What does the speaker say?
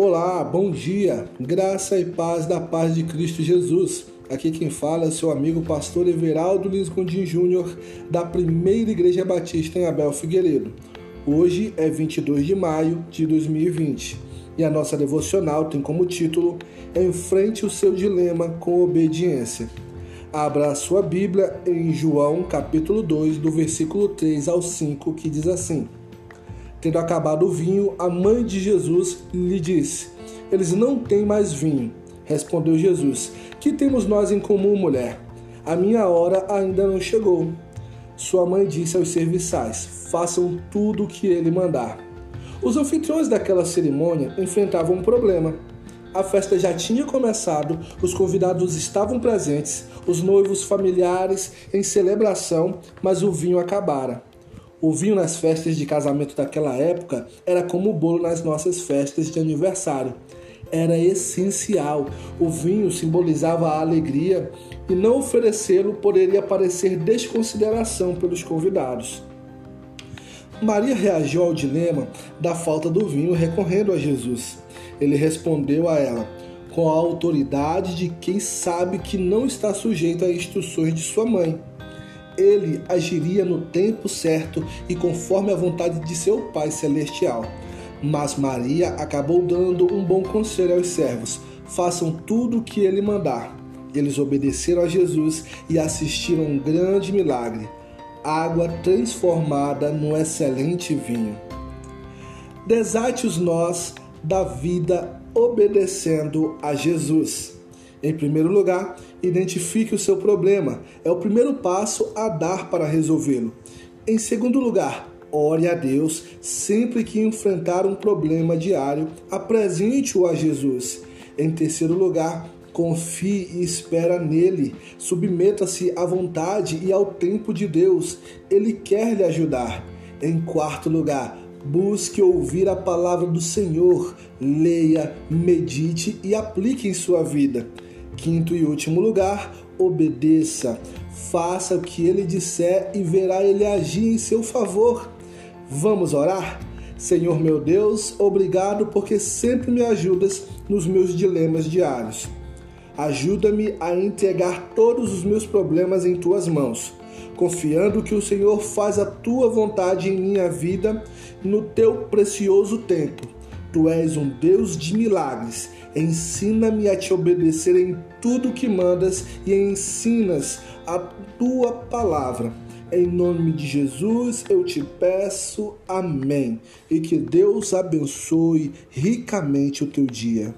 Olá, bom dia, graça e paz da paz de Cristo Jesus. Aqui quem fala é seu amigo pastor Everaldo Lins Gondim Júnior, da Primeira Igreja Batista em Abel Figueiredo. Hoje é 22 de maio de 2020 e a nossa devocional tem como título Enfrente o seu dilema com obediência. Abra a sua Bíblia em João capítulo 2, do versículo 3 ao 5, que diz assim: Tendo acabado o vinho, a mãe de Jesus lhe disse: Eles não têm mais vinho. Respondeu Jesus: Que temos nós em comum, mulher? A minha hora ainda não chegou. Sua mãe disse aos serviçais: Façam tudo o que ele mandar. Os anfitriões daquela cerimônia enfrentavam um problema. A festa já tinha começado, os convidados estavam presentes, os noivos familiares em celebração, mas o vinho acabara. O vinho nas festas de casamento daquela época era como o bolo nas nossas festas de aniversário. Era essencial. O vinho simbolizava a alegria e não oferecê-lo poderia parecer desconsideração pelos convidados. Maria reagiu ao dilema da falta do vinho recorrendo a Jesus. Ele respondeu a ela com a autoridade de quem sabe que não está sujeito a instruções de sua mãe ele agiria no tempo certo e conforme a vontade de seu Pai Celestial. Mas Maria acabou dando um bom conselho aos servos: façam tudo o que ele mandar. Eles obedeceram a Jesus e assistiram um grande milagre: água transformada no excelente vinho. Desate os nós da vida obedecendo a Jesus. Em primeiro lugar, identifique o seu problema. É o primeiro passo a dar para resolvê-lo. Em segundo lugar, ore a Deus sempre que enfrentar um problema diário, apresente-o a Jesus. Em terceiro lugar, confie e espera nele. Submeta-se à vontade e ao tempo de Deus. Ele quer lhe ajudar. Em quarto lugar, busque ouvir a palavra do Senhor, leia, medite e aplique em sua vida. Quinto e último lugar, obedeça. Faça o que ele disser e verá ele agir em seu favor. Vamos orar? Senhor meu Deus, obrigado porque sempre me ajudas nos meus dilemas diários. Ajuda-me a entregar todos os meus problemas em tuas mãos, confiando que o Senhor faz a tua vontade em minha vida no teu precioso tempo. Tu és um Deus de milagres Ensina-me a te obedecer em tudo que mandas e ensinas a tua palavra. Em nome de Jesus eu te peço, amém. E que Deus abençoe ricamente o teu dia.